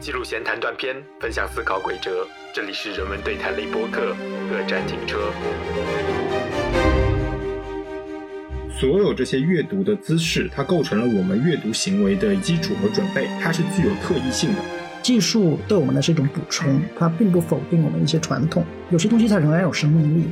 记录闲谈断片，分享思考轨哲。这里是人文对谈类播客，各站停车。所有这些阅读的姿势，它构成了我们阅读行为的基础和准备，它是具有特异性的。技术对我们的是一种补充，它并不否定我们一些传统，有些东西它仍然有生命力。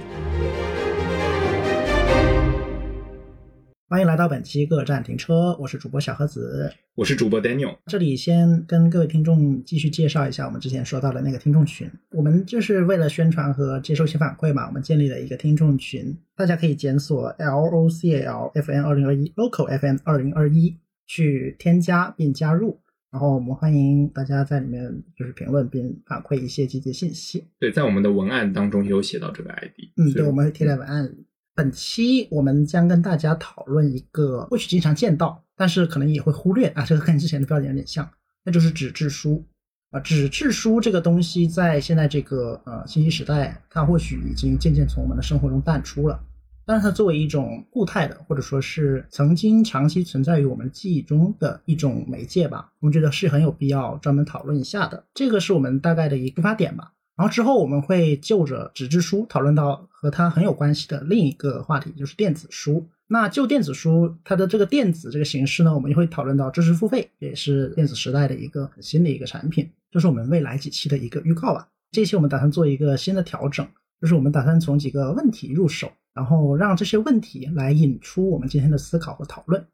欢迎来到本期各站停车，我是主播小盒子，我是主播 Daniel。这里先跟各位听众继续介绍一下我们之前说到的那个听众群。我们就是为了宣传和接收一些反馈嘛，我们建立了一个听众群，大家可以检索 L O C L F N 二零二一 Local F N 二零二一去添加并加入，然后我们欢迎大家在里面就是评论并反馈一些积极信息。对，在我们的文案当中有写到这个 ID。嗯，对，我们会贴在文案里。本期我们将跟大家讨论一个或许经常见到，但是可能也会忽略啊，这个跟之前的标点有点像，那就是纸质书啊。纸质书这个东西在现在这个呃信息时代，它或许已经渐渐从我们的生活中淡出了，但是它作为一种固态的，或者说是曾经长期存在于我们记忆中的一种媒介吧，我们觉得是很有必要专门讨论一下的。这个是我们大概的一个出发点吧。然后之后我们会就着纸质书讨论到和它很有关系的另一个话题，就是电子书。那就电子书它的这个电子这个形式呢，我们也会讨论到知识付费，也是电子时代的一个新的一个产品，这是我们未来几期的一个预告吧。这期我们打算做一个新的调整，就是我们打算从几个问题入手，然后让这些问题来引出我们今天的思考和讨论。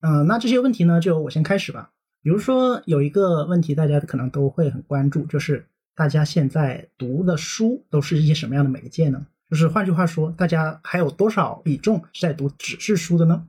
嗯，那这些问题呢，就我先开始吧。比如说有一个问题，大家可能都会很关注，就是。大家现在读的书都是一些什么样的媒介呢？就是换句话说，大家还有多少比重是在读纸质书的呢？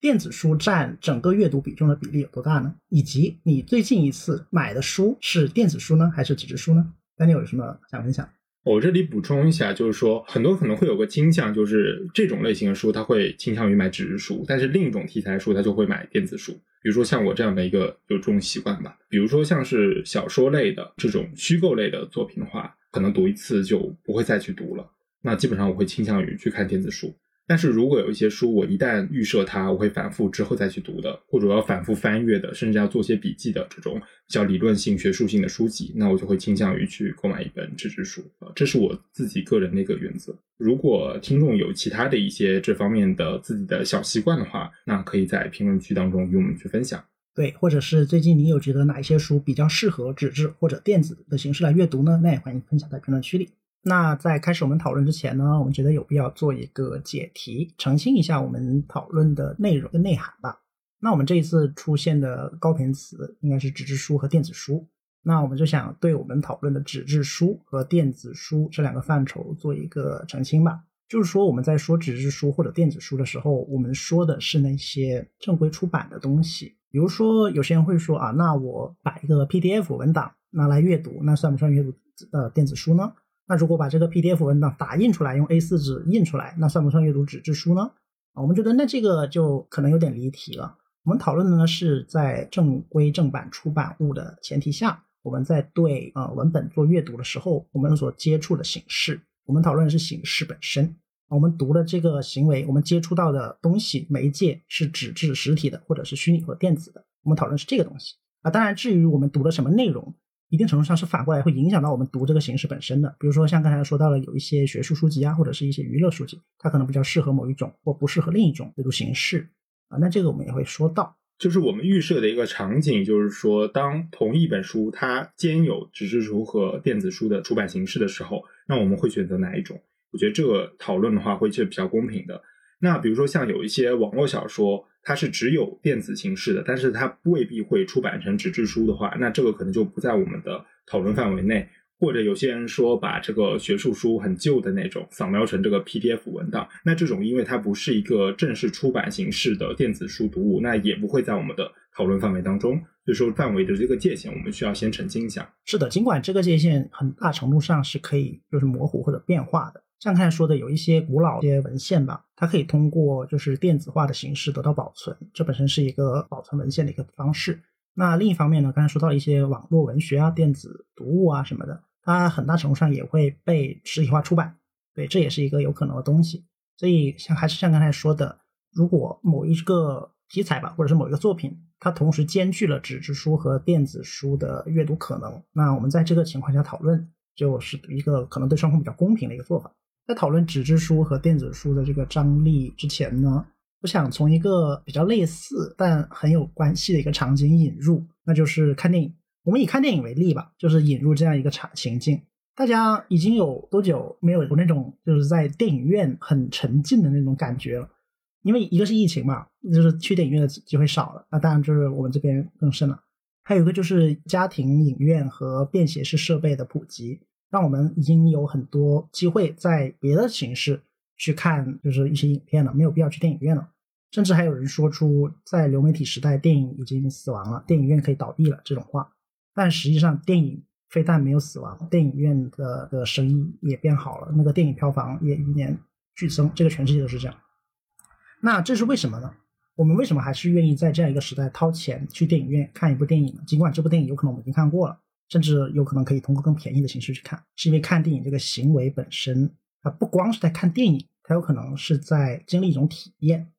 电子书占整个阅读比重的比例有多大呢？以及你最近一次买的书是电子书呢，还是纸质书呢？丹尼有什么想分享？我这里补充一下，就是说很多可能会有个倾向，就是这种类型的书他会倾向于买纸质书，但是另一种题材书他就会买电子书。比如说像我这样的一个有这种习惯吧，比如说像是小说类的这种虚构类的作品的话，可能读一次就不会再去读了。那基本上我会倾向于去看电子书。但是如果有一些书，我一旦预设它，我会反复之后再去读的，或者要反复翻阅的，甚至要做些笔记的这种比较理论性、学术性的书籍，那我就会倾向于去购买一本纸质书啊，这是我自己个人的一个原则。如果听众有其他的一些这方面的自己的小习惯的话，那可以在评论区当中与我们去分享。对，或者是最近你有觉得哪一些书比较适合纸质或者电子的形式来阅读呢？那也欢迎分享在评论区里。那在开始我们讨论之前呢，我们觉得有必要做一个解题，澄清一下我们讨论的内容跟内涵吧。那我们这一次出现的高频词应该是纸质书和电子书。那我们就想对我们讨论的纸质书和电子书这两个范畴做一个澄清吧。就是说我们在说纸质书或者电子书的时候，我们说的是那些正规出版的东西。比如说有些人会说啊，那我把一个 PDF 文档拿来阅读，那算不算阅读呃电子书呢？那如果把这个 PDF 文档打印出来，用 A4 纸印出来，那算不算阅读纸质书呢？啊，我们觉得那这个就可能有点离题了。我们讨论的呢是在正规正版出版物的前提下，我们在对呃文本做阅读的时候，我们所接触的形式，我们讨论的是形式本身。我们读的这个行为，我们接触到的东西媒介是纸质实体的，或者是虚拟或电子的。我们讨论是这个东西啊。当然，至于我们读的什么内容。一定程度上是反过来会影响到我们读这个形式本身的，比如说像刚才说到了有一些学术书籍啊，或者是一些娱乐书籍，它可能比较适合某一种或不适合另一种阅读形式啊。那这个我们也会说到，就是我们预设的一个场景，就是说当同一本书它兼有纸质书和电子书的出版形式的时候，那我们会选择哪一种？我觉得这个讨论的话会是比较公平的。那比如说像有一些网络小说。它是只有电子形式的，但是它未必会出版成纸质书的话，那这个可能就不在我们的讨论范围内。或者有些人说把这个学术书很旧的那种扫描成这个 PDF 文档，那这种因为它不是一个正式出版形式的电子书读物，那也不会在我们的讨论范围当中。所以说范围的这个界限，我们需要先澄清一下。是的，尽管这个界限很大程度上是可以就是模糊或者变化的。像刚才说的，有一些古老一些文献吧，它可以通过就是电子化的形式得到保存，这本身是一个保存文献的一个方式。那另一方面呢，刚才说到一些网络文学啊、电子读物啊什么的，它很大程度上也会被实体化出版，对，这也是一个有可能的东西。所以像还是像刚才说的，如果某一个题材吧，或者是某一个作品，它同时兼具了纸质书和电子书的阅读可能。那我们在这个情况下讨论，就是一个可能对双方比较公平的一个做法。在讨论纸质书和电子书的这个张力之前呢，我想从一个比较类似但很有关系的一个场景引入，那就是看电影。我们以看电影为例吧，就是引入这样一个场情境。大家已经有多久没有过那种就是在电影院很沉浸的那种感觉了？因为一个是疫情嘛，就是去电影院的机会少了。那当然就是我们这边更甚了。还有一个就是家庭影院和便携式设备的普及，让我们已经有很多机会在别的形式去看，就是一些影片了，没有必要去电影院了。甚至还有人说出在流媒体时代电影已经死亡了，电影院可以倒闭了这种话。但实际上，电影非但没有死亡，电影院的的生意也变好了，那个电影票房也一年剧增，这个全世界都是这样。那这是为什么呢？我们为什么还是愿意在这样一个时代掏钱去电影院看一部电影呢？尽管这部电影有可能我们已经看过了，甚至有可能可以通过更便宜的形式去看，是因为看电影这个行为本身，它不光是在看电影，它有可能是在经历一种体验。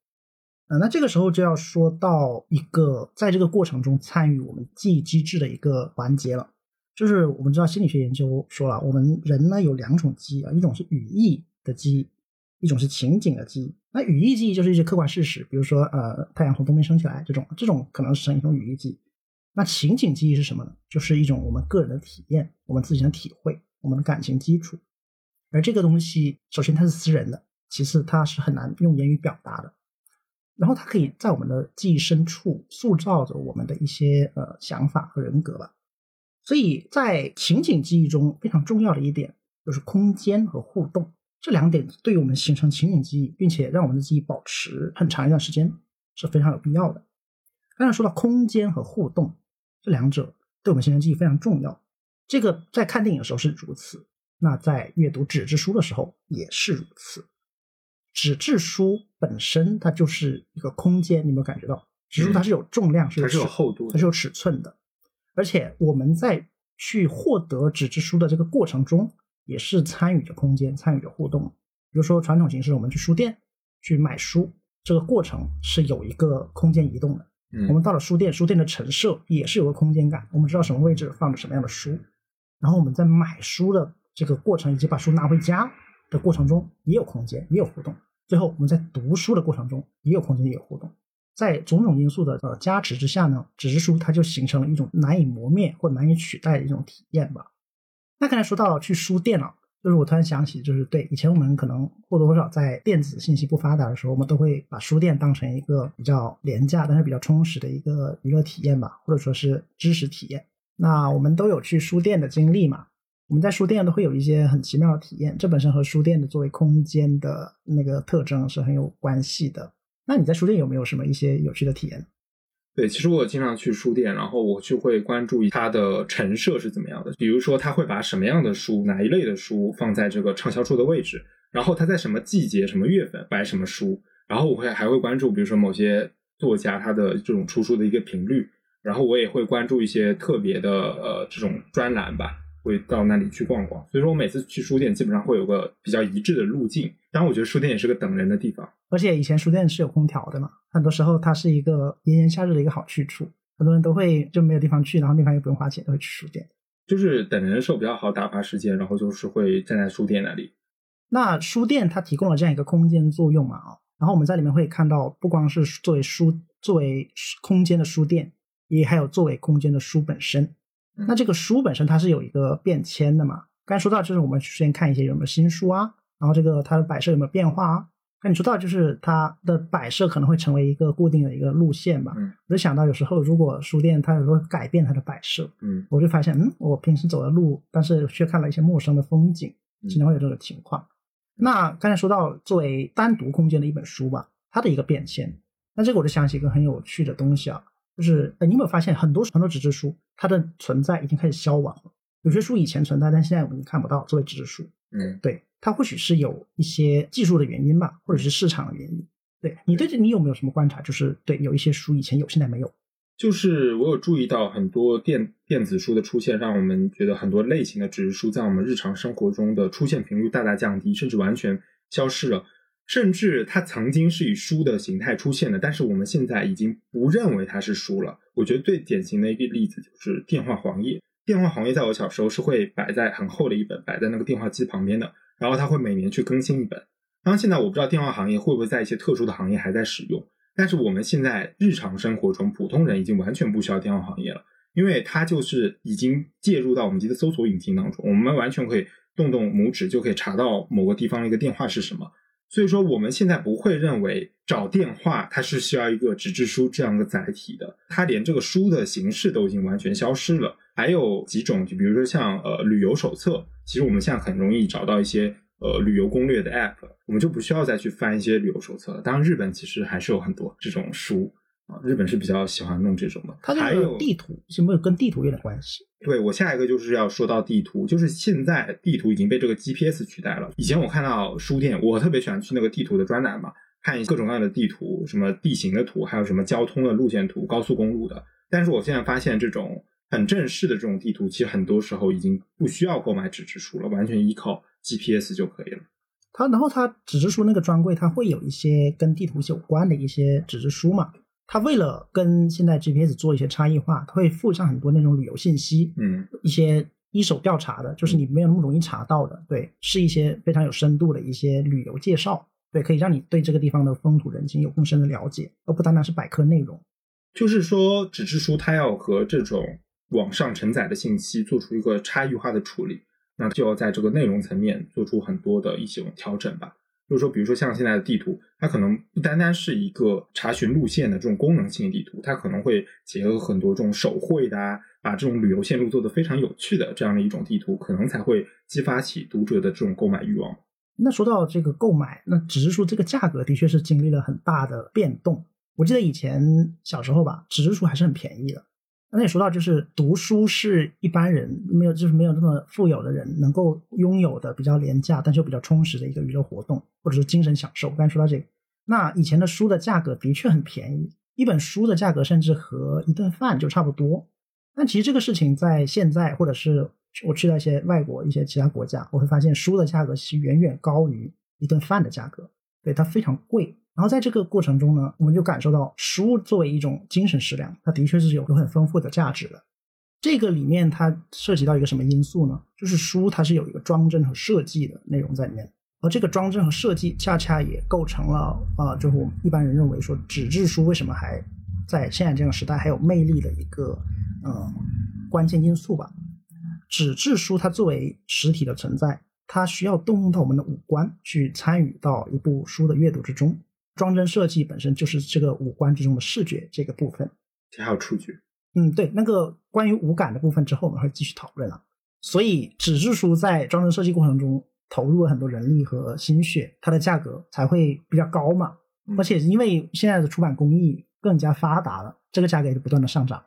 啊，那这个时候就要说到一个在这个过程中参与我们记忆机制的一个环节了，就是我们知道心理学研究说了，我们人呢有两种记忆啊，一种是语义的记忆，一种是情景的记忆。那语义记忆就是一些客观事实，比如说呃太阳从东边升起来这种，这种可能是一种语义记忆。那情景记忆是什么呢？就是一种我们个人的体验，我们自己的体会，我们的感情基础。而这个东西，首先它是私人的，其次它是很难用言语表达的，然后它可以在我们的记忆深处塑造着我们的一些呃想法和人格吧。所以在情景记忆中非常重要的一点就是空间和互动。这两点对于我们形成情景记忆，并且让我们的记忆保持很长一段时间是非常有必要的。刚才说到空间和互动这两者对我们形成记忆非常重要，这个在看电影的时候是如此，那在阅读纸质书的时候也是如此。纸质书本身它就是一个空间，你有没有感觉到？纸书它是有重量，它是有厚度，它是有尺寸的，而且我们在去获得纸质书的这个过程中。也是参与着空间，参与着互动。比如说传统形式，我们去书店去买书，这个过程是有一个空间移动的。嗯，我们到了书店，书店的陈设也是有个空间感。我们知道什么位置放着什么样的书，然后我们在买书的这个过程以及把书拿回家的过程中也有空间，也有互动。最后我们在读书的过程中也有空间，也有互动。在种种因素的呃加持之下呢，纸质书它就形成了一种难以磨灭或难以取代的一种体验吧。那刚才说到去书店了，就是我突然想起，就是对以前我们可能或多或少在电子信息不发达的时候，我们都会把书店当成一个比较廉价但是比较充实的一个娱乐体验吧，或者说是知识体验。那我们都有去书店的经历嘛？我们在书店都会有一些很奇妙的体验，这本身和书店的作为空间的那个特征是很有关系的。那你在书店有没有什么一些有趣的体验？对，其实我经常去书店，然后我就会关注它的陈设是怎么样的。比如说，他会把什么样的书、哪一类的书放在这个畅销书的位置，然后他在什么季节、什么月份摆什么书。然后我会还会关注，比如说某些作家他的这种出书的一个频率。然后我也会关注一些特别的呃这种专栏吧，会到那里去逛逛。所以说我每次去书店基本上会有个比较一致的路径。当然，我觉得书店也是个等人的地方。而且以前书店是有空调的嘛，很多时候它是一个炎炎夏日的一个好去处。很多人都会就没有地方去，然后地方又不用花钱，都会去书店。就是等人的时候比较好打发时间，然后就是会站在书店那里。那书店它提供了这样一个空间作用嘛啊，然后我们在里面会看到，不光是作为书作为空间的书店，也还有作为空间的书本身。那这个书本身它是有一个变迁的嘛？刚才说到就是我们先看一些有没有新书啊。然后这个它的摆设有没有变化啊？那你说到就是它的摆设可能会成为一个固定的一个路线吧。嗯，我就想到有时候如果书店它有时候改变它的摆设，嗯，我就发现嗯，我平时走的路，但是却看了一些陌生的风景，经常会有这种情况。那刚才说到作为单独空间的一本书吧，它的一个变迁，那这个我就想起一个很有趣的东西啊，就是你有没有发现很多很多纸质书它的存在已经开始消亡了？有些书以前存在，但现在我们看不到作为纸质书。嗯，对。它或许是有一些技术的原因吧，或者是市场的原因。对你对这，你有没有什么观察？就是对有一些书以前有，现在没有。就是我有注意到很多电电子书的出现，让我们觉得很多类型的纸质书在我们日常生活中的出现频率大大降低，甚至完全消失了。甚至它曾经是以书的形态出现的，但是我们现在已经不认为它是书了。我觉得最典型的一个例子就是电话黄页。电话行业在我小时候是会摆在很厚的一本，摆在那个电话机旁边的，然后它会每年去更新一本。当然，现在我不知道电话行业会不会在一些特殊的行业还在使用，但是我们现在日常生活中，普通人已经完全不需要电话行业了，因为它就是已经介入到我们的搜索引擎当中，我们完全可以动动拇指就可以查到某个地方的一个电话是什么。所以说，我们现在不会认为找电话它是需要一个纸质书这样的载体的，它连这个书的形式都已经完全消失了。还有几种，就比如说像呃旅游手册，其实我们现在很容易找到一些呃旅游攻略的 app，我们就不需要再去翻一些旅游手册了。当然，日本其实还是有很多这种书。啊，日本是比较喜欢弄这种的。它还有地图是没有跟地图有点关系？对我下一个就是要说到地图，就是现在地图已经被这个 GPS 取代了。以前我看到书店，我特别喜欢去那个地图的专栏嘛，看各种各样的地图，什么地形的图，还有什么交通的路线图、高速公路的。但是我现在发现，这种很正式的这种地图，其实很多时候已经不需要购买纸质书了，完全依靠 GPS 就可以了。它然后它纸质书那个专柜，它会有一些跟地图有关的一些纸质书嘛？它为了跟现在 GPS 做一些差异化，它会附上很多那种旅游信息，嗯，一些一手调查的，就是你没有那么容易查到的，对，是一些非常有深度的一些旅游介绍，对，可以让你对这个地方的风土人情有更深的了解，而不单单是百科内容。就是说，纸质书它要和这种网上承载的信息做出一个差异化的处理，那就要在这个内容层面做出很多的一些调整吧。就是说，比如说像现在的地图，它可能不单单是一个查询路线的这种功能性地图，它可能会结合很多这种手绘的啊，把这种旅游线路做得非常有趣的这样的一种地图，可能才会激发起读者的这种购买欲望。那说到这个购买，那纸质书这个价格的确是经历了很大的变动。我记得以前小时候吧，纸质书还是很便宜的。那也说到，就是读书是一般人没有，就是没有那么富有的人能够拥有的比较廉价，但是又比较充实的一个娱乐活动，或者是精神享受。我刚才说到这个，那以前的书的价格的确很便宜，一本书的价格甚至和一顿饭就差不多。但其实这个事情在现在，或者是我去到一些外国、一些其他国家，我会发现书的价格其实远远高于一顿饭的价格，对它非常贵。然后在这个过程中呢，我们就感受到书作为一种精神食粮，它的确是有有很丰富的价值的。这个里面它涉及到一个什么因素呢？就是书它是有一个装帧和设计的内容在里面，而这个装帧和设计恰恰也构成了啊，就是我们一般人认为说纸质书为什么还在现在这个时代还有魅力的一个嗯关键因素吧。纸质书它作为实体的存在，它需要动用到我们的五官去参与到一部书的阅读之中。装帧设计本身就是这个五官之中的视觉这个部分，这还有触觉。嗯，对，那个关于五感的部分之后我们会继续讨论了。所以纸质书在装帧设计过程中投入了很多人力和心血，它的价格才会比较高嘛。而且因为现在的出版工艺更加发达了，这个价格也就不断的上涨了。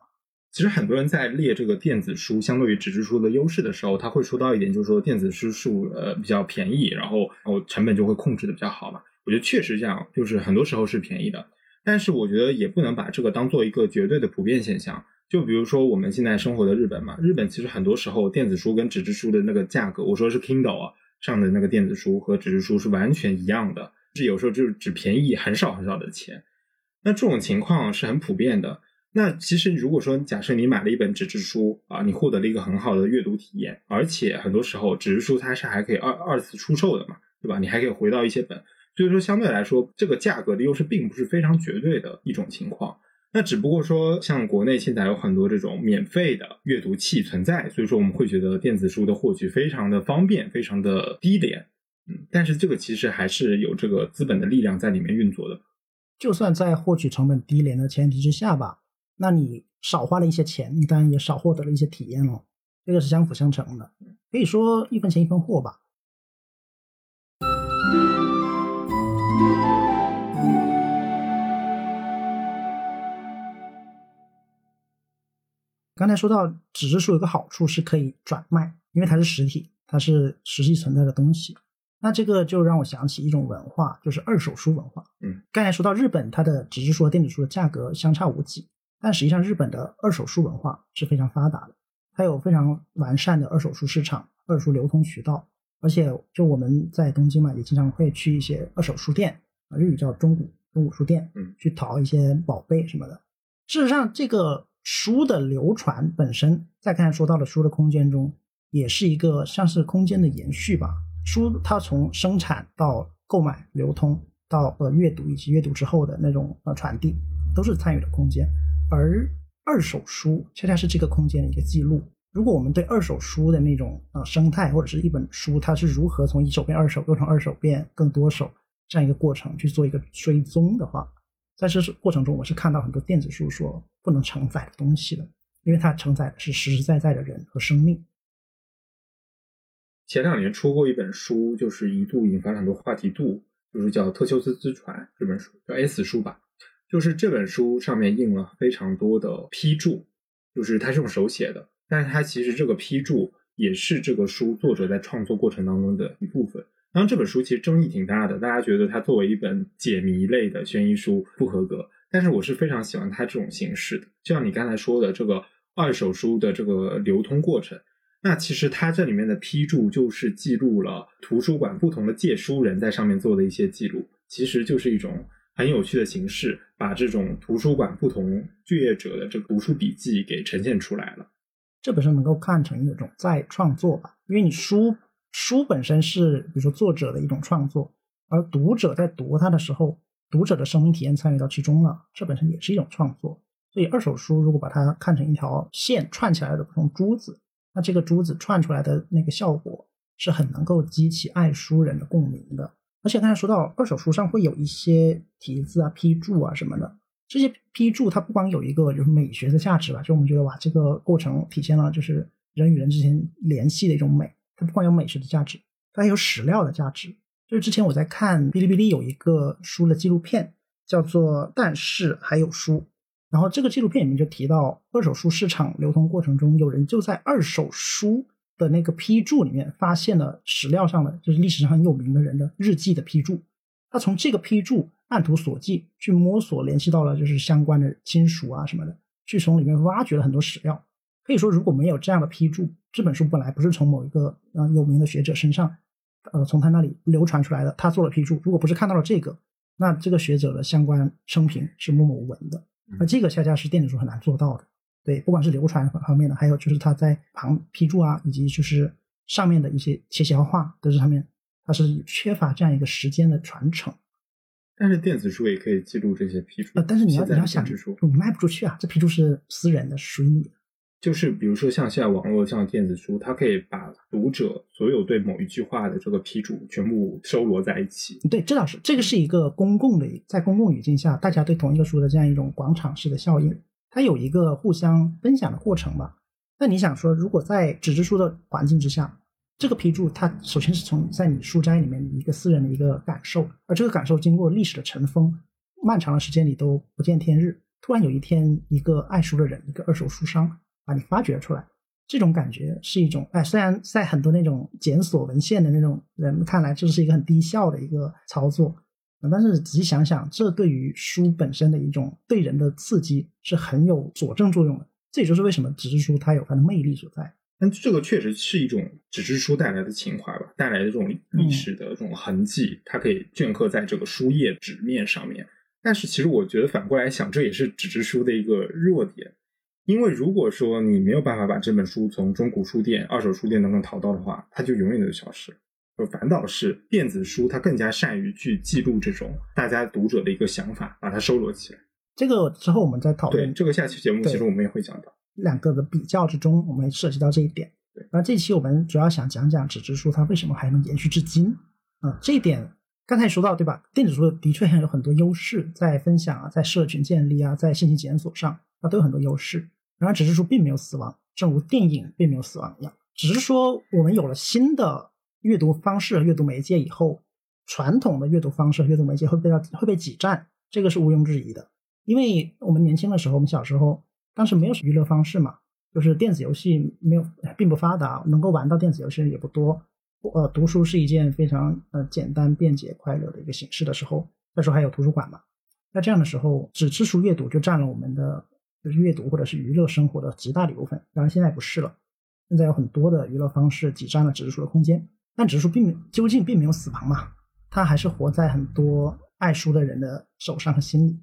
其实很多人在列这个电子书相对于纸质书的优势的时候，他会说到一点，就是说电子书数呃比较便宜，然后然后成本就会控制的比较好嘛。我觉得确实这样，就是很多时候是便宜的，但是我觉得也不能把这个当做一个绝对的普遍现象。就比如说我们现在生活的日本嘛，日本其实很多时候电子书跟纸质书的那个价格，我说是 Kindle 啊上的那个电子书和纸质书是完全一样的，是有时候就是只便宜很少很少的钱。那这种情况是很普遍的。那其实如果说假设你买了一本纸质书啊，你获得了一个很好的阅读体验，而且很多时候纸质书它是还可以二二次出售的嘛，对吧？你还可以回到一些本。所以说，相对来说，这个价格的优势并不是非常绝对的一种情况。那只不过说，像国内现在有很多这种免费的阅读器存在，所以说我们会觉得电子书的获取非常的方便，非常的低廉。嗯，但是这个其实还是有这个资本的力量在里面运作的。就算在获取成本低廉的前提之下吧，那你少花了一些钱，你当然也少获得了一些体验了。这个是相辅相成的，可以说一分钱一分货吧。刚才说到纸质书有个好处是可以转卖，因为它是实体，它是实际存在的东西。那这个就让我想起一种文化，就是二手书文化。嗯，刚才说到日本，它的纸质书和电子书的价格相差无几，但实际上日本的二手书文化是非常发达的，它有非常完善的二手书市场、二手书流通渠道。而且就我们在东京嘛，也经常会去一些二手书店啊，日语叫中古中古书店，嗯，去淘一些宝贝什么的。事实上，这个书的流传本身，在刚才说到的书的空间中，也是一个像是空间的延续吧。书它从生产到购买、流通到呃阅读以及阅读之后的那种呃传递，都是参与的空间。而二手书恰恰是这个空间的一个记录。如果我们对二手书的那种呃生态，或者是一本书它是如何从一手变二手，又从二手变更多手这样一个过程去做一个追踪的话，在这过程中，我是看到很多电子书所不能承载的东西的，因为它承载的是实实在在的人和生命。前两年出过一本书，就是一度引发了很多话题度，就是叫《特修斯之船》这本书，叫 S 书吧。就是这本书上面印了非常多的批注，就是它是用手写的，但是它其实这个批注也是这个书作者在创作过程当中的一部分。当然，这本书其实争议挺大的，大家觉得它作为一本解谜类的悬疑书不合格。但是我是非常喜欢它这种形式的，就像你刚才说的这个二手书的这个流通过程。那其实它这里面的批注就是记录了图书馆不同的借书人在上面做的一些记录，其实就是一种很有趣的形式，把这种图书馆不同借阅者的这个读书笔记给呈现出来了。这本书能够看成一种再创作吧，因为你书书本身是比如说作者的一种创作，而读者在读它的时候，读者的生命体验参与到其中了，这本身也是一种创作。所以二手书如果把它看成一条线串起来的不同珠子。那这个珠子串出来的那个效果是很能够激起爱书人的共鸣的，而且刚才说到二手书上会有一些题字啊、批注啊什么的，这些批注它不光有一个就是美学的价值吧，就我们觉得哇，这个过程体现了就是人与人之间联系的一种美，它不光有美学的价值，它还有史料的价值。就是之前我在看哔哩哔哩有一个书的纪录片，叫做《但是还有书》。然后这个纪录片里面就提到，二手书市场流通过程中，有人就在二手书的那个批注里面发现了史料上的，就是历史上很有名的人的日记的批注。他从这个批注按图索骥去摸索，联系到了就是相关的亲属啊什么的，去从里面挖掘了很多史料。可以说，如果没有这样的批注，这本书本来不是从某一个呃有名的学者身上，呃从他那里流传出来的，他做了批注。如果不是看到了这个，那这个学者的相关生平是默默无闻的。那这个恰恰是电子书很难做到的，对，不管是流传方面的，还有就是他在旁批注啊，以及就是上面的一些写写画都是上面，它是缺乏这样一个时间的传承。但是电子书也可以记录这些批注，呃，但是你要你要想，你卖不出去啊，这批注是私人的，属于你的。就是比如说像现在网络像电子书，它可以把读者所有对某一句话的这个批注全部收罗在一起。对，这倒是，这个是一个公共的，在公共语境下，大家对同一个书的这样一种广场式的效应，它有一个互相分享的过程吧。那你想说，如果在纸质书的环境之下，这个批注它首先是从在你书斋里面一个私人的一个感受，而这个感受经过历史的尘封，漫长的时间里都不见天日，突然有一天，一个爱书的人，一个二手书商。把你发掘出来，这种感觉是一种哎，虽然在很多那种检索文献的那种人看来，这是一个很低效的一个操作，但是仔细想想，这对于书本身的一种对人的刺激是很有佐证作用的。这也就是为什么纸质书它有它的魅力所在。但这个确实是一种纸质书带来的情怀吧，带来的这种历史的这种痕迹，它可以镌刻在这个书页纸面上面。但是其实我觉得反过来想，这也是纸质书的一个弱点。因为如果说你没有办法把这本书从中古书店、二手书店当中淘到的话，它就永远都消失了。反倒是电子书，它更加善于去记录这种大家读者的一个想法，把它收罗起来。这个之后我们再讨论。对，这个下期节目其实我们也会讲到两个的比较之中，我们涉及到这一点。对，而这期我们主要想讲讲纸质书它为什么还能延续至今啊？这一点刚才说到对吧？电子书的确还有很多优势，在分享啊，在社群建立啊，在信息检索上，它都有很多优势。然而，纸质书并没有死亡，正如电影并没有死亡一样。只是说，我们有了新的阅读方式、阅读媒介以后，传统的阅读方式、阅读媒介会被会被挤占，这个是毋庸置疑的。因为我们年轻的时候，我们小时候当时没有娱乐方式嘛，就是电子游戏没有并不发达，能够玩到电子游戏也不多。呃，读书是一件非常呃简单、便捷、快乐的一个形式的时候，那时候还有图书馆嘛。那这样的时候，纸质书阅读就占了我们的。就是阅读或者是娱乐生活的极大的一部分，当然现在不是了。现在有很多的娱乐方式挤占了纸质书的空间。但纸质书并没究竟并没有死亡嘛，它还是活在很多爱书的人的手上和心里。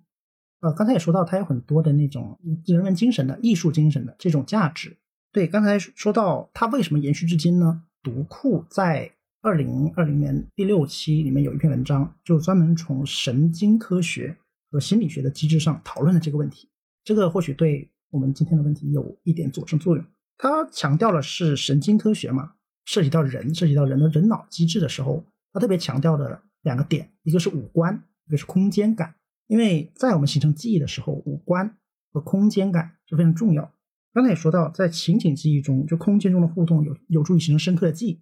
呃，刚才也说到，它有很多的那种人文精神的艺术精神的这种价值。对，刚才说到它为什么延续至今呢？读库在二零二零年第六期里面有一篇文章，就专门从神经科学和心理学的机制上讨论了这个问题。这个或许对我们今天的问题有一点佐证作用。它强调的是神经科学嘛，涉及到人，涉及到人的人脑机制的时候，它特别强调的两个点，一个是五官，一个是空间感。因为在我们形成记忆的时候，五官和空间感是非常重要。刚才也说到，在情景记忆中，就空间中的互动有有助于形成深刻的记忆。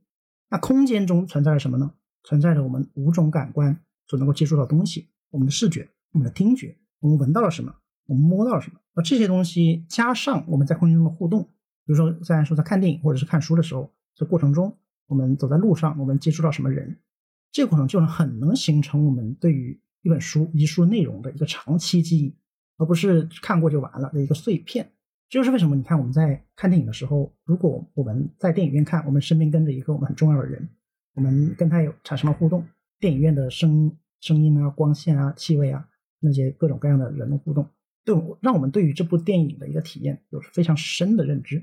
那空间中存在着什么呢？存在着我们五种感官所能够接触到东西：我们的视觉、我们的听觉，我们闻到了什么，我们摸到了什么。而这些东西加上我们在空间中的互动，比如说在说在看电影或者是看书的时候，这过程中我们走在路上，我们接触到什么人，这个过程就能很能形成我们对于。一本书一书内容的一个长期记忆，而不是看过就完了的一个碎片。这就是为什么你看我们在看电影的时候，如果我们在电影院看，我们身边跟着一个我们很重要的人，我们跟他有产生了互动，电影院的声声音啊、光线啊、气味啊，那些各种各样的人的互动，对我，让我们对于这部电影的一个体验有非常深的认知。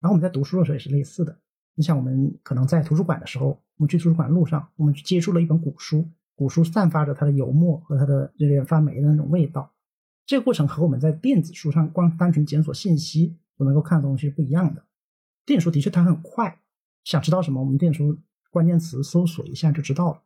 然后我们在读书的时候也是类似的。你像我们可能在图书馆的时候，我们去图书馆路上，我们去接触了一本古书。古书散发着它的油墨和它的有点发霉的那种味道，这个过程和我们在电子书上光单纯检索信息我能够看的东西是不一样的。电子书的确它很快，想知道什么，我们电子书关键词搜索一下就知道了。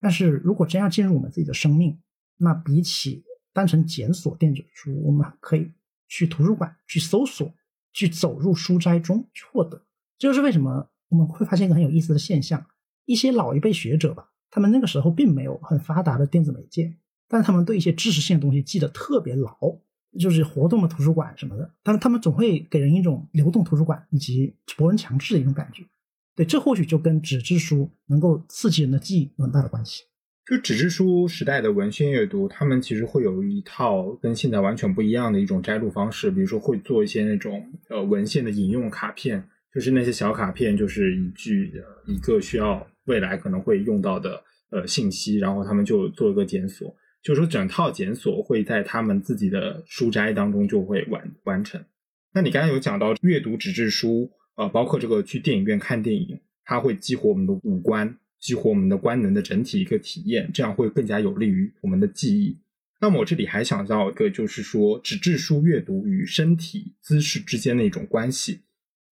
但是如果真要进入我们自己的生命，那比起单纯检索电子书，我们可以去图书馆去搜索，去走入书斋中去获得。这就是为什么我们会发现一个很有意思的现象：一些老一辈学者吧。他们那个时候并没有很发达的电子媒介，但他们对一些知识性的东西记得特别牢，就是活动的图书馆什么的，但是他们总会给人一种流动图书馆以及博闻强志的一种感觉。对，这或许就跟纸质书能够刺激人的记忆有很大的关系。就纸质书时代的文献阅读，他们其实会有一套跟现在完全不一样的一种摘录方式，比如说会做一些那种呃文献的引用卡片，就是那些小卡片，就是一句一个需要。未来可能会用到的呃信息，然后他们就做一个检索，就是说整套检索会在他们自己的书斋当中就会完完成。那你刚才有讲到阅读纸质书，呃，包括这个去电影院看电影，它会激活我们的五官，激活我们的官能的整体一个体验，这样会更加有利于我们的记忆。那么我这里还想到一个，就是说纸质书阅读与身体姿势之间的一种关系。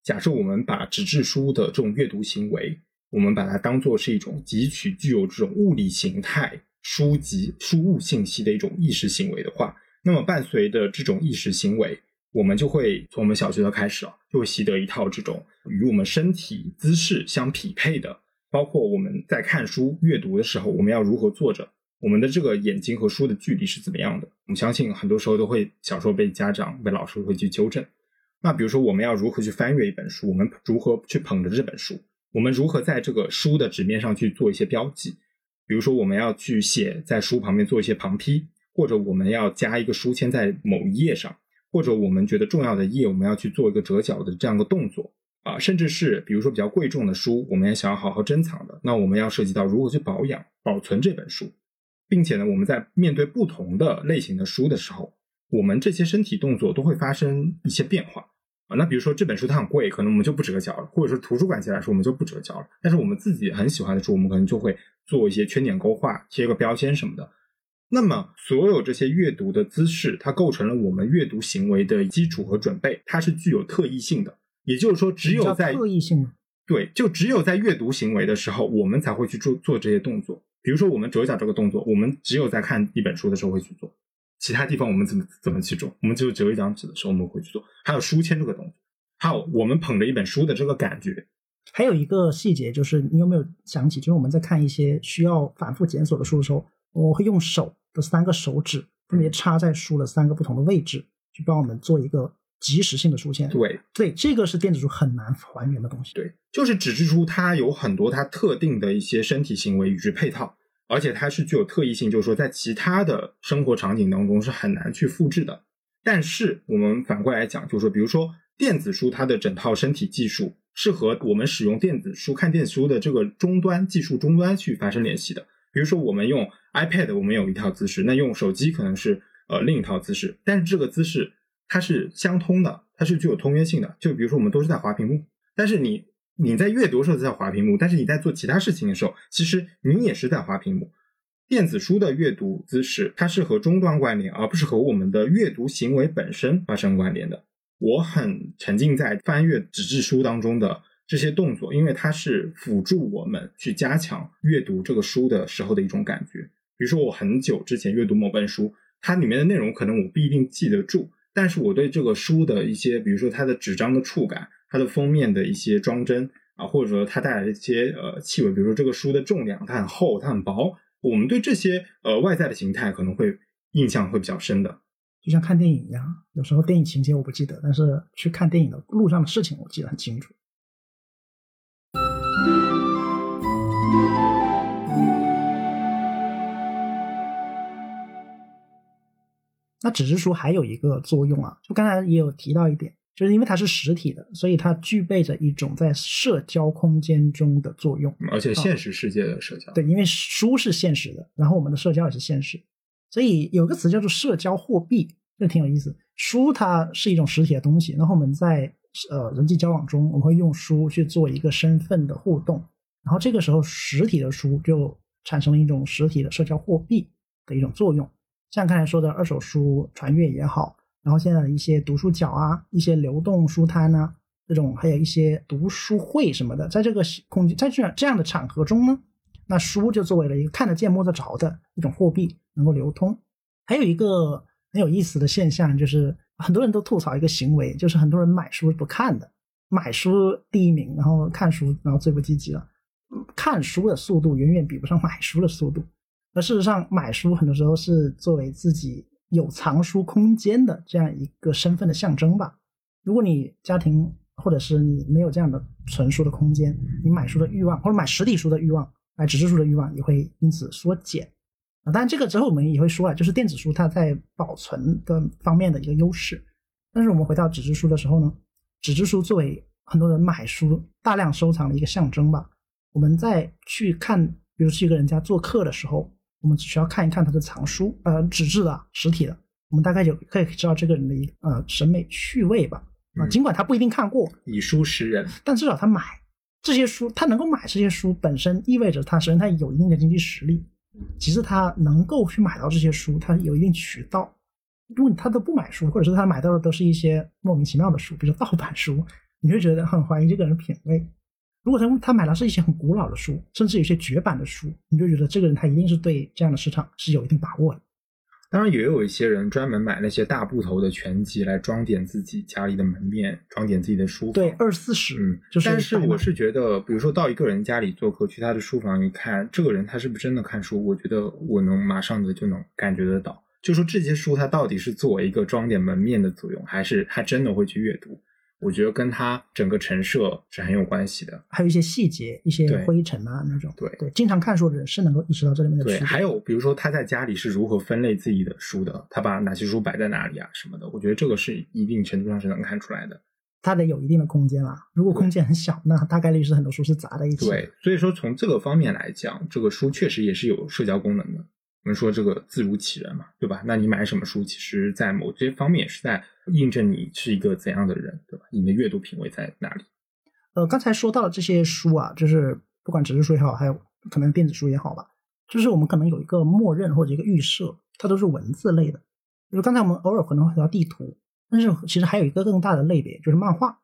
假设我们把纸质书的这种阅读行为，我们把它当做是一种汲取具有这种物理形态书籍书物信息的一种意识行为的话，那么伴随的这种意识行为，我们就会从我们小学的开始啊，就会习得一套这种与我们身体姿势相匹配的，包括我们在看书阅读的时候，我们要如何坐着，我们的这个眼睛和书的距离是怎么样的。我们相信很多时候都会小时候被家长被老师会去纠正。那比如说我们要如何去翻阅一本书，我们如何去捧着这本书。我们如何在这个书的纸面上去做一些标记？比如说，我们要去写在书旁边做一些旁批，或者我们要加一个书签在某一页上，或者我们觉得重要的页，我们要去做一个折角的这样的动作啊，甚至是比如说比较贵重的书，我们也想要好好珍藏的，那我们要涉及到如何去保养、保存这本书，并且呢，我们在面对不同的类型的书的时候，我们这些身体动作都会发生一些变化啊。那比如说这本书它很贵，可能我们就不折角了，或者说图书馆界来说，我们就不折角了。但是我们自己很喜欢的书，我们可能就会做一些圈点勾画、贴个标签什么的。那么所有这些阅读的姿势，它构成了我们阅读行为的基础和准备，它是具有特异性的。也就是说，只有在特异性对，就只有在阅读行为的时候，我们才会去做做这些动作。比如说我们折角这个动作，我们只有在看一本书的时候会去做。其他地方我们怎么怎么去做？我们只有折一张纸的时候我们会去做。还有书签这个动作，还有我们捧着一本书的这个感觉。还有一个细节就是，你有没有想起，就是我们在看一些需要反复检索的书的时候，我会用手的三个手指分别插在书的三个不同的位置，去帮我们做一个即时性的出现。对对，这个是电子书很难还原的东西。对，就是纸质书，它有很多它特定的一些身体行为与之配套。而且它是具有特异性，就是说在其他的生活场景当中是很难去复制的。但是我们反过来讲，就是说，比如说电子书，它的整套身体技术是和我们使用电子书看电子书的这个终端技术终端去发生联系的。比如说，我们用 iPad，我们有一套姿势，那用手机可能是呃另一套姿势，但是这个姿势它是相通的，它是具有通约性的。就比如说，我们都是在滑屏幕，但是你你在阅读的时候在滑屏幕，但是你在做其他事情的时候，其实你也是在滑屏幕。电子书的阅读姿势，它是和终端关联，而不是和我们的阅读行为本身发生关联的。我很沉浸在翻阅纸质书当中的这些动作，因为它是辅助我们去加强阅读这个书的时候的一种感觉。比如说，我很久之前阅读某本书，它里面的内容可能我不一定记得住，但是我对这个书的一些，比如说它的纸张的触感、它的封面的一些装帧啊，或者说它带来的一些呃气味，比如说这个书的重量，它很厚，它很薄，我们对这些呃外在的形态可能会印象会比较深的。就像看电影一样，有时候电影情节我不记得，但是去看电影的路上的事情我记得很清楚。那纸质书还有一个作用啊，就刚才也有提到一点，就是因为它是实体的，所以它具备着一种在社交空间中的作用，而且现实世界的社交。对，因为书是现实的，然后我们的社交也是现实。所以有个词叫做社交货币，这挺有意思。书它是一种实体的东西，然后我们在呃人际交往中，我们会用书去做一个身份的互动，然后这个时候实体的书就产生了一种实体的社交货币的一种作用。像刚才说的二手书传阅也好，然后现在的一些读书角啊，一些流动书摊啊，这种还有一些读书会什么的，在这个空间在这样这样的场合中呢。那书就作为了一个看得见摸得着的一种货币，能够流通。还有一个很有意思的现象，就是很多人都吐槽一个行为，就是很多人买书不看的，买书第一名，然后看书然后最不积极了。看书的速度远远比不上买书的速度。而事实上，买书很多时候是作为自己有藏书空间的这样一个身份的象征吧。如果你家庭或者是你没有这样的存书的空间，你买书的欲望或者买实体书的欲望。买纸质书的欲望也会因此缩减啊！当然，这个之后我们也会说啊，就是电子书它在保存的方面的一个优势。但是我们回到纸质书的时候呢，纸质书作为很多人买书大量收藏的一个象征吧。我们在去看，比如去一个人家做客的时候，我们只需要看一看他的藏书，呃，纸质的、实体的，我们大概就可以知道这个人的一呃审美趣味吧。啊，尽管他不一定看过，以书识人，但至少他买。这些书，他能够买这些书，本身意味着他首先他有一定的经济实力，其次他能够去买到这些书，他有一定渠道。如果他都不买书，或者是他买到的都是一些莫名其妙的书，比如盗版书，你会觉得很怀疑这个人品味。如果他他买的是一些很古老的书，甚至有些绝版的书，你就觉得这个人他一定是对这样的市场是有一定把握的。当然也有一些人专门买那些大部头的全集来装点自己家里的门面，装点自己的书房。对，二四十，嗯，就是。但是我是觉得，比如说到一个人家里做客，去他的书房一看，这个人他是不是真的看书？我觉得我能马上的就能感觉得到，就说这些书它到底是作为一个装点门面的作用，还是他真的会去阅读？我觉得跟他整个陈设是很有关系的，还有一些细节，一些灰尘啊那种。对对，经常看书的人是能够意识到这里面的对，还有比如说他在家里是如何分类自己的书的，他把哪些书摆在哪里啊什么的，我觉得这个是一定程度上是能看出来的。他得有一定的空间啊，如果空间很小，那大概率是很多书是砸在一起。对，所以说从这个方面来讲，这个书确实也是有社交功能的。我们说这个自如其人嘛，对吧？那你买什么书，其实在某些方面也是在印证你是一个怎样的人，对吧？你的阅读品味在哪里？呃，刚才说到的这些书啊，就是不管纸质书也好，还有可能电子书也好吧，就是我们可能有一个默认或者一个预设，它都是文字类的。就是刚才我们偶尔可能会提到地图，但是其实还有一个更大的类别，就是漫画。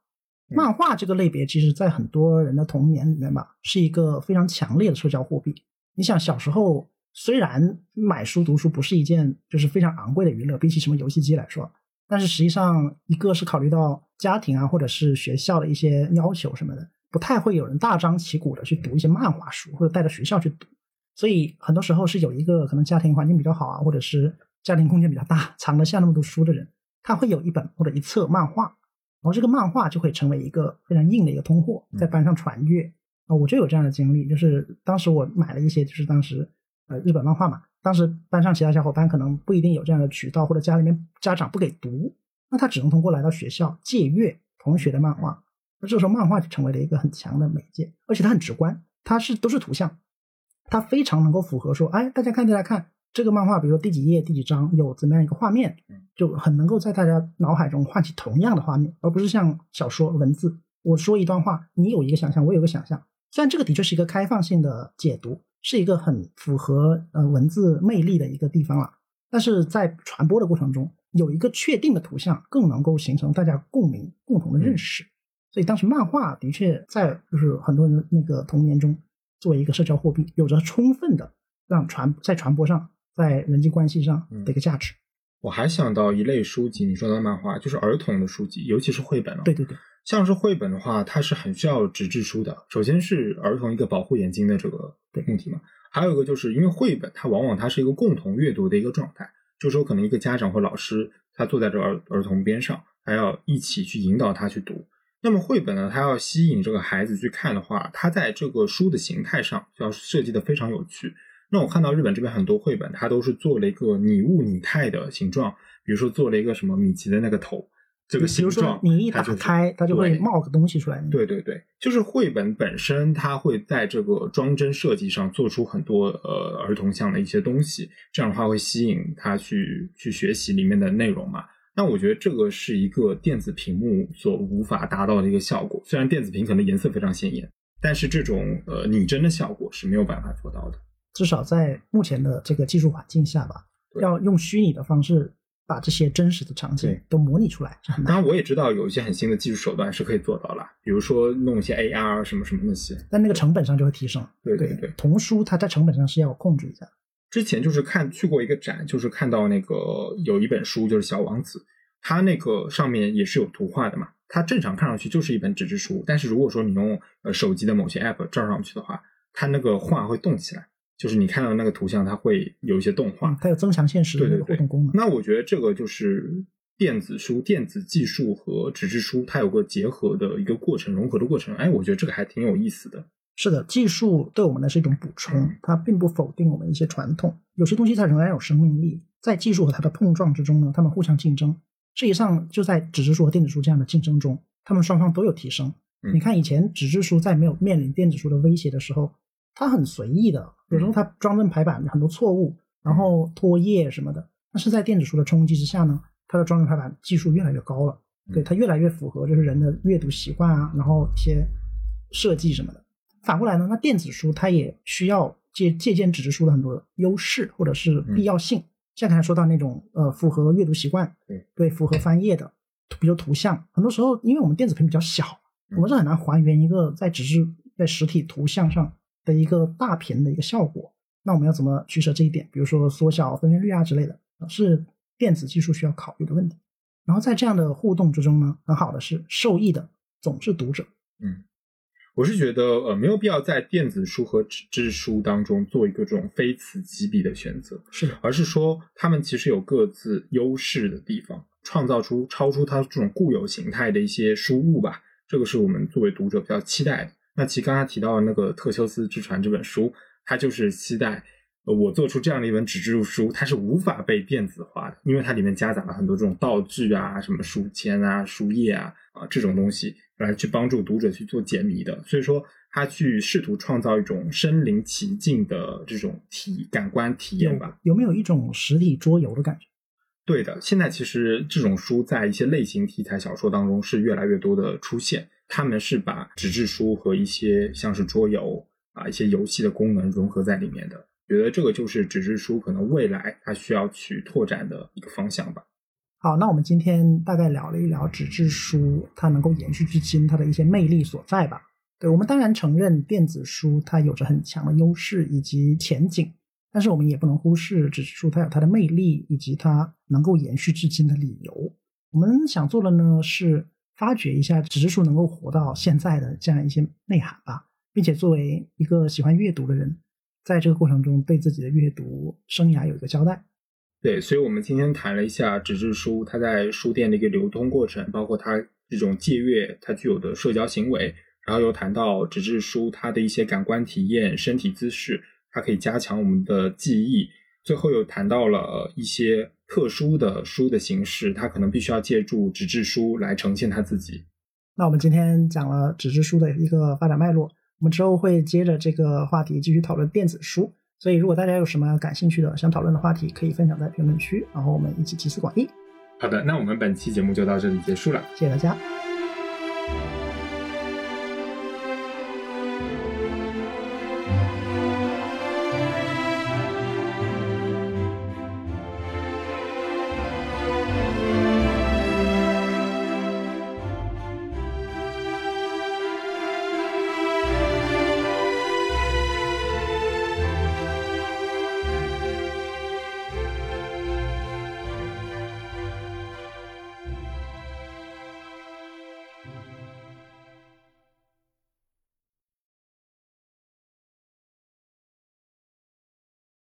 漫画这个类别，其实在很多人的童年里面吧，是一个非常强烈的社交货币。你想小时候。虽然买书读书不是一件就是非常昂贵的娱乐，比起什么游戏机来说，但是实际上一个是考虑到家庭啊，或者是学校的一些要求什么的，不太会有人大张旗鼓的去读一些漫画书，或者带着学校去读。所以很多时候是有一个可能家庭环境比较好啊，或者是家庭空间比较大，藏得下那么多书的人，他会有一本或者一册漫画，然后这个漫画就会成为一个非常硬的一个通货，在班上传阅。啊，我就有这样的经历，就是当时我买了一些，就是当时。呃，日本漫画嘛，当时班上其他小伙伴可能不一定有这样的渠道，或者家里面家长不给读，那他只能通过来到学校借阅同学的漫画。那这个时候漫画就成为了一个很强的媒介，而且它很直观，它是都是图像，它非常能够符合说，哎，大家看，大家看这个漫画，比如说第几页、第几章有怎么样一个画面，就很能够在大家脑海中唤起同样的画面，而不是像小说文字，我说一段话，你有一个想象，我有个想象。虽然这个的确是一个开放性的解读，是一个很符合呃文字魅力的一个地方了，但是在传播的过程中，有一个确定的图像更能够形成大家共鸣、共同的认识。所以当时漫画的确在就是很多人那个童年中作为一个社交货币，有着充分的让传在传播上、在人际关系上的一个价值。我还想到一类书籍，你说的漫画就是儿童的书籍，尤其是绘本了。对对对。像是绘本的话，它是很需要纸质书的。首先是儿童一个保护眼睛的这个问题嘛，还有一个就是因为绘本它往往它是一个共同阅读的一个状态，就是说可能一个家长或老师他坐在这儿儿童边上，还要一起去引导他去读。那么绘本呢，它要吸引这个孩子去看的话，它在这个书的形态上要设计的非常有趣。那我看到日本这边很多绘本，它都是做了一个拟物拟态的形状，比如说做了一个什么米奇的那个头。这个形状，你一打开，它就会冒个东西出来。对对对，就是绘本本身，它会在这个装帧设计上做出很多呃儿童向的一些东西，这样的话会吸引他去去学习里面的内容嘛。那我觉得这个是一个电子屏幕所无法达到的一个效果。虽然电子屏可能颜色非常鲜艳，但是这种呃拟真的效果是没有办法做到的。至少在目前的这个技术环境下吧，要用虚拟的方式。把这些真实的场景都模拟出来。当然，我也知道有一些很新的技术手段是可以做到了，比如说弄一些 AR 什么什么那些。但那个成本上就会提升。对对对，童书它在成本上是要控制一下。之前就是看去过一个展，就是看到那个有一本书就是《小王子》，它那个上面也是有图画的嘛。它正常看上去就是一本纸质书，但是如果说你用呃手机的某些 App 照上去的话，它那个画会动起来。就是你看到那个图像，它会有一些动画，它有增强现实的互动功能。那我觉得这个就是电子书、电子技术和纸质书它有个结合的一个过程、融合的过程。哎，我觉得这个还挺有意思的。是的，技术对我们的是一种补充，它并不否定我们一些传统。有些东西它仍然有生命力，在技术和它的碰撞之中呢，它们互相竞争。实际上，就在纸质书和电子书这样的竞争中，它们双方都有提升。你看，以前纸质书在没有面临电子书的威胁的时候。它很随意的，有时候它装帧排版很多错误，然后脱页什么的。但是在电子书的冲击之下呢，它的装帧排版技术越来越高了，对它越来越符合就是人的阅读习惯啊，然后一些设计什么的。反过来呢，那电子书它也需要借借鉴纸质书的很多优势或者是必要性。像刚才说到那种呃符合阅读习惯，对对，符合翻页的，比如图像，很多时候因为我们电子屏比较小，我们是很难还原一个在纸质在实体图像上。的一个大屏的一个效果，那我们要怎么取舍这一点？比如说缩小分辨率啊之类的，是电子技术需要考虑的问题。然后在这样的互动之中呢，很好的是受益的总是读者。嗯，我是觉得呃没有必要在电子书和纸质书当中做一个这种非此即彼的选择，是的，而是说他们其实有各自优势的地方，创造出超出它这种固有形态的一些书物吧。这个是我们作为读者比较期待的。那其实刚才提到的那个《特修斯之船》这本书，它就是期待我做出这样的一本纸质书，它是无法被电子化的，因为它里面夹杂了很多这种道具啊、什么书签啊、书页啊啊这种东西，来去帮助读者去做解谜的。所以说，他去试图创造一种身临其境的这种体感官体验吧。有没有一种实体桌游的感觉？对的，现在其实这种书在一些类型题材小说当中是越来越多的出现。他们是把纸质书和一些像是桌游啊一些游戏的功能融合在里面的，觉得这个就是纸质书可能未来它需要去拓展的一个方向吧。好，那我们今天大概聊了一聊纸质书它能够延续至今它的一些魅力所在吧。对我们当然承认电子书它有着很强的优势以及前景，但是我们也不能忽视纸质书它有它的魅力以及它能够延续至今的理由。我们想做的呢是。发掘一下纸质书能够活到现在的这样一些内涵吧，并且作为一个喜欢阅读的人，在这个过程中对自己的阅读生涯有一个交代。对，所以我们今天谈了一下纸质书它在书店的一个流通过程，包括它这种借阅它具有的社交行为，然后又谈到纸质书它的一些感官体验、身体姿势，它可以加强我们的记忆。最后又谈到了一些特殊的书的形式，它可能必须要借助纸质书来呈现它自己。那我们今天讲了纸质书的一个发展脉络，我们之后会接着这个话题继续讨论电子书。所以，如果大家有什么感兴趣的、想讨论的话题，可以分享在评论区，然后我们一起集思广益。好的，那我们本期节目就到这里结束了。谢谢大家。